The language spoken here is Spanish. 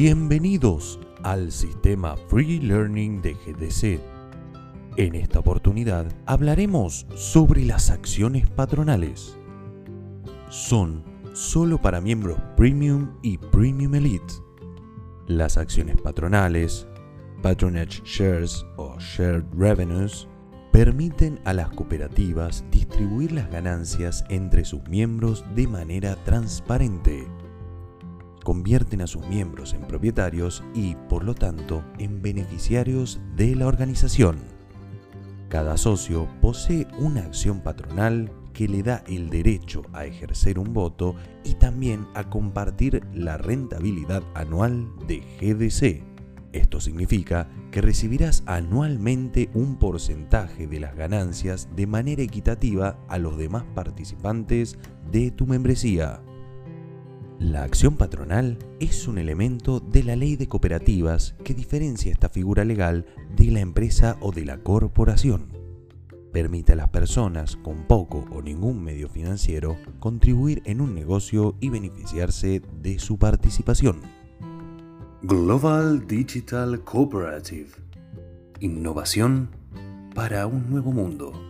Bienvenidos al sistema Free Learning de GDC. En esta oportunidad hablaremos sobre las acciones patronales. Son solo para miembros Premium y Premium Elite. Las acciones patronales, Patronage Shares o Shared Revenues, permiten a las cooperativas distribuir las ganancias entre sus miembros de manera transparente convierten a sus miembros en propietarios y, por lo tanto, en beneficiarios de la organización. Cada socio posee una acción patronal que le da el derecho a ejercer un voto y también a compartir la rentabilidad anual de GDC. Esto significa que recibirás anualmente un porcentaje de las ganancias de manera equitativa a los demás participantes de tu membresía. La acción patronal es un elemento de la ley de cooperativas que diferencia esta figura legal de la empresa o de la corporación. Permite a las personas con poco o ningún medio financiero contribuir en un negocio y beneficiarse de su participación. Global Digital Cooperative. Innovación para un nuevo mundo.